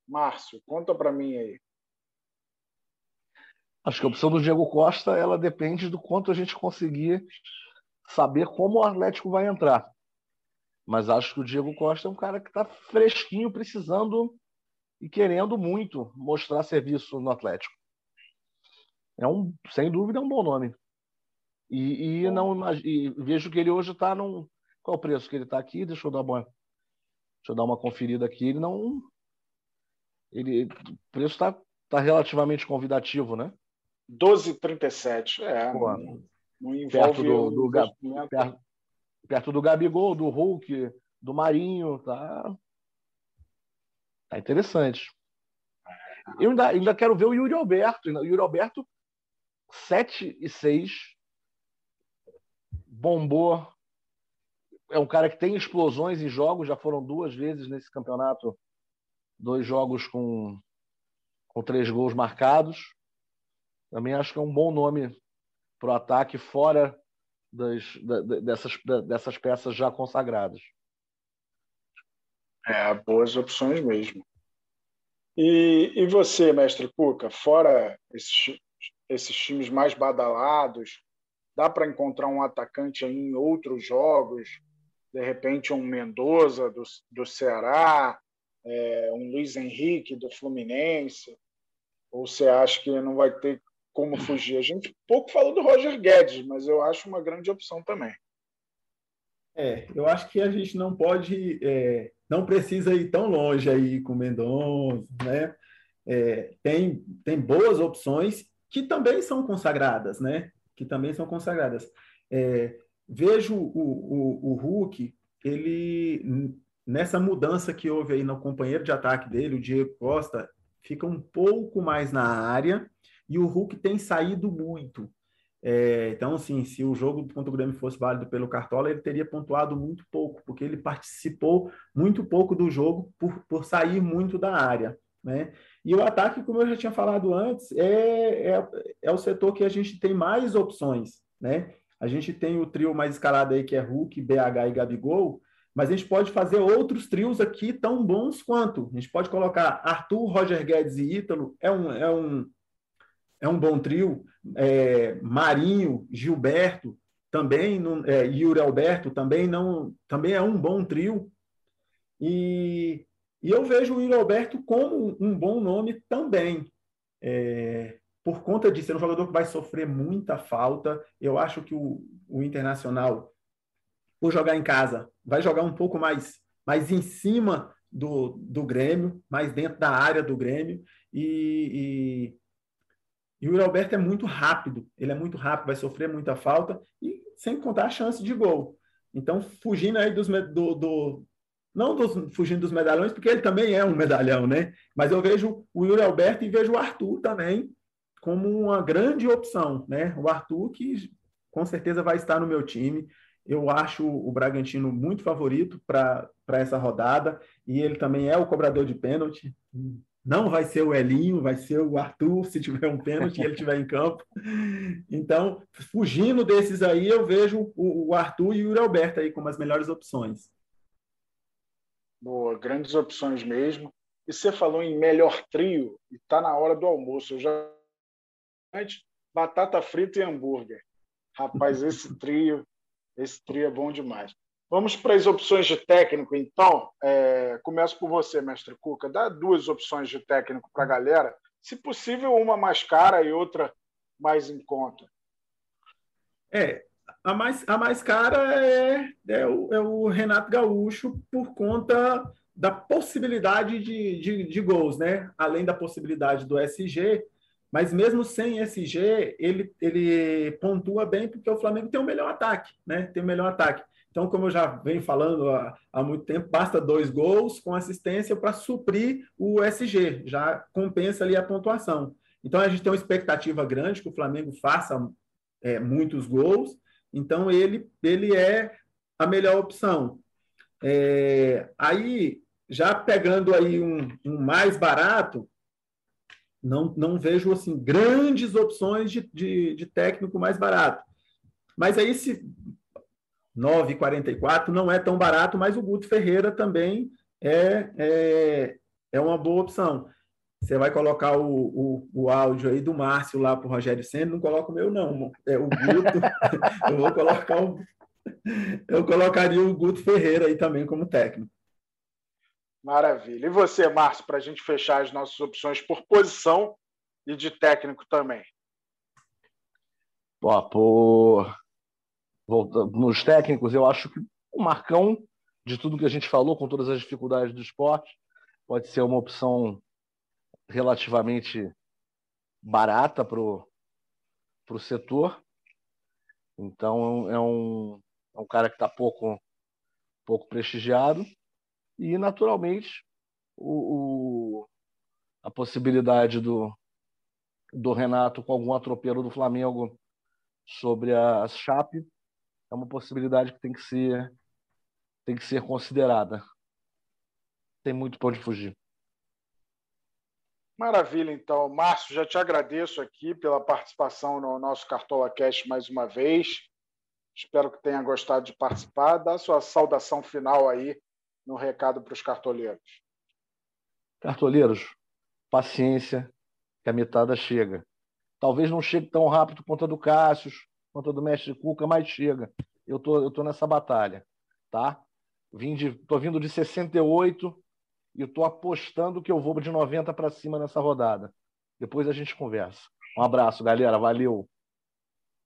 S1: Márcio, conta para mim aí.
S2: Acho que a opção do Diego Costa ela depende do quanto a gente conseguir saber como o Atlético vai entrar. Mas acho que o Diego Costa é um cara que está fresquinho, precisando e querendo muito mostrar serviço no Atlético. É um, sem dúvida, é um bom nome. E, e não e vejo que ele hoje está num. Qual é o preço que ele está aqui? Deixa eu dar uma, deixa eu dar uma conferida aqui. Ele não. Ele, o preço está tá relativamente convidativo, né?
S1: 12,37. É. Pô,
S2: não envolve perto do, do perto, perto, do Gabigol, do Hulk, do Marinho, tá? Tá interessante. Eu ainda, ainda quero ver o Yuri Alberto. O Yuri Alberto, 7 e 6. Bombou. É um cara que tem explosões em jogos, já foram duas vezes nesse campeonato. Dois jogos com, com três gols marcados. Também acho que é um bom nome para o ataque fora das, da, dessas, dessas peças já consagradas.
S1: É, boas opções mesmo. E, e você, mestre Cuca, fora esses, esses times mais badalados, dá para encontrar um atacante em outros jogos? De repente, um Mendoza do, do Ceará, é, um Luiz Henrique do Fluminense? Ou você acha que não vai ter como fugir. A gente pouco falou do Roger Guedes, mas eu acho uma grande opção também.
S3: É, eu acho que a gente não pode, é, não precisa ir tão longe aí com o Mendonça, né? É, tem, tem boas opções que também são consagradas, né? Que também são consagradas. É, vejo o, o, o Hulk, ele nessa mudança que houve aí no companheiro de ataque dele, o Diego Costa, fica um pouco mais na área e o Hulk tem saído muito. É, então, assim, se o jogo contra o Grêmio fosse válido pelo Cartola, ele teria pontuado muito pouco, porque ele participou muito pouco do jogo por, por sair muito da área. Né? E o ataque, como eu já tinha falado antes, é, é, é o setor que a gente tem mais opções. Né? A gente tem o trio mais escalado aí, que é Hulk, BH e Gabigol, mas a gente pode fazer outros trios aqui tão bons quanto. A gente pode colocar Arthur, Roger Guedes e Ítalo, é um, é um, é um bom trio. É, Marinho, Gilberto, também, não, é, Yuri Alberto, também, não, também é um bom trio. E, e eu vejo o Yuri Alberto como um bom nome também. É, por conta de ser um jogador que vai sofrer muita falta, eu acho que o, o Internacional, por jogar em casa, vai jogar um pouco mais, mais em cima do, do Grêmio, mais dentro da área do Grêmio, e, e e o Yuri Alberto é muito rápido, ele é muito rápido, vai sofrer muita falta, e sem contar a chance de gol. Então, fugindo aí dos, do, do não dos, fugindo dos medalhões, porque ele também é um medalhão, né? Mas eu vejo o Yuri Alberto e vejo o Arthur também como uma grande opção, né? O Arthur que com certeza vai estar no meu time. Eu acho o Bragantino muito favorito para essa rodada e ele também é o cobrador de pênalti. Não vai ser o Elinho, vai ser o Arthur, se tiver um pênalti e ele estiver em campo. Então, fugindo desses aí, eu vejo o, Arthur e o Yuri Alberto aí como as melhores opções.
S1: Boa, grandes opções mesmo. E você falou em melhor trio, e está na hora do almoço. Eu já batata frita e hambúrguer. Rapaz, esse (laughs) trio, esse trio é bom demais. Vamos para as opções de técnico, então. É, começo por você, mestre Cuca. Dá duas opções de técnico para a galera. Se possível, uma mais cara e outra mais em conta.
S3: É, a mais, a mais cara é, é, o, é o Renato Gaúcho por conta da possibilidade de, de, de, gols, né? Além da possibilidade do SG, mas mesmo sem SG, ele, ele pontua bem porque o Flamengo tem o melhor ataque, né? Tem o melhor ataque. Então, como eu já venho falando há, há muito tempo, basta dois gols com assistência para suprir o SG, já compensa ali a pontuação. Então, a gente tem uma expectativa grande que o Flamengo faça é, muitos gols, então ele, ele é a melhor opção. É, aí, já pegando aí um, um, mais barato, não, não vejo assim grandes opções de, de, de técnico mais barato. Mas aí, se 9,44 não é tão barato, mas o Guto Ferreira também é, é, é uma boa opção. Você vai colocar o, o, o áudio aí do Márcio lá para o Rogério Senna, não coloca o meu, não. É o Guto. (laughs) eu vou colocar o. Eu colocaria o Guto Ferreira aí também como técnico.
S1: Maravilha. E você, Márcio, para a gente fechar as nossas opções por posição e de técnico também?
S2: Pô, por nos técnicos, eu acho que o Marcão, de tudo que a gente falou, com todas as dificuldades do esporte, pode ser uma opção relativamente barata para o setor. Então, é um, é um cara que está pouco, pouco prestigiado. E, naturalmente, o, o, a possibilidade do, do Renato com algum atropelo do Flamengo sobre a Chape é uma possibilidade que tem que ser tem que ser considerada. Tem muito para onde fugir.
S1: Maravilha, então. Márcio, já te agradeço aqui pela participação no nosso Cartola Cash mais uma vez. Espero que tenha gostado de participar. Dá sua saudação final aí no recado para os cartoleiros.
S2: Cartoleiros, paciência, que a mitada chega. Talvez não chegue tão rápido quanto a do Cássio, quanto a do mestre Cuca, mas chega. Eu tô, eu tô nessa batalha, tá? Vim tô vindo de 68 e eu tô apostando que eu vou de 90 para cima nessa rodada. Depois a gente conversa. Um abraço, galera. Valeu.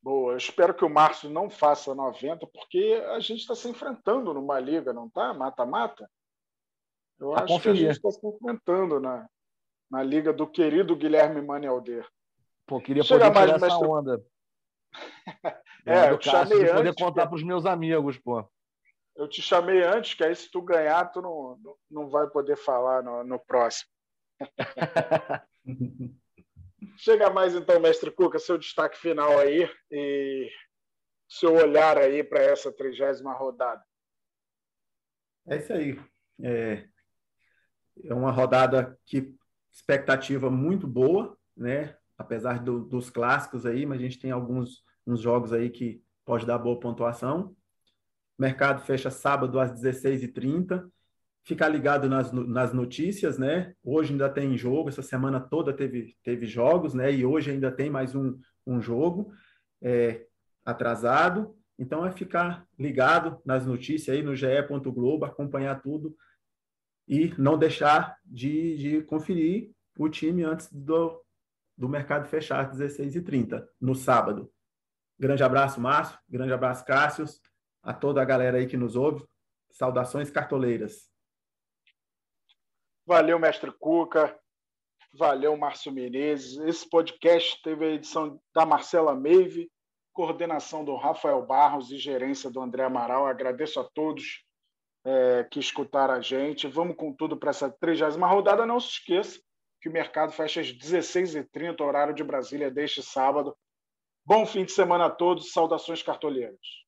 S1: Boa. Eu espero que o Márcio não faça 90, porque a gente está se enfrentando numa liga, não tá? Mata-mata. Eu a acho conferir. que a gente está se enfrentando na, na liga do querido Guilherme Manialder.
S2: Pô, queria Chega poder mais, tirar mestre... essa onda. (laughs)
S1: é, eu chamei
S2: poder contar para os meus amigos, pô.
S1: Eu te chamei antes, que aí se tu ganhar, tu não, não vai poder falar no, no próximo. (laughs) Chega mais então, mestre Cuca, seu destaque final aí e seu olhar aí para essa trigésima rodada.
S3: É isso aí. É, é uma rodada que expectativa muito boa, né? Apesar do, dos clássicos aí, mas a gente tem alguns uns jogos aí que pode dar boa pontuação. Mercado fecha sábado às 16h30 ficar ligado nas, nas notícias, né? Hoje ainda tem jogo, essa semana toda teve, teve jogos, né? E hoje ainda tem mais um, um jogo é, atrasado. Então é ficar ligado nas notícias aí no ge. Globo, acompanhar tudo e não deixar de, de conferir o time antes do, do mercado fechar às 16h30, no sábado. Grande abraço, Márcio. Grande abraço, Cássio. A toda a galera aí que nos ouve. Saudações cartoleiras.
S1: Valeu, mestre Cuca. Valeu, Márcio Menezes. Esse podcast teve a edição da Marcela Meive, coordenação do Rafael Barros e gerência do André Amaral. Agradeço a todos é, que escutaram a gente. Vamos com tudo para essa 30 rodada. Não se esqueça que o mercado fecha às 16h30, horário de Brasília, deste sábado. Bom fim de semana a todos. Saudações cartoleiros.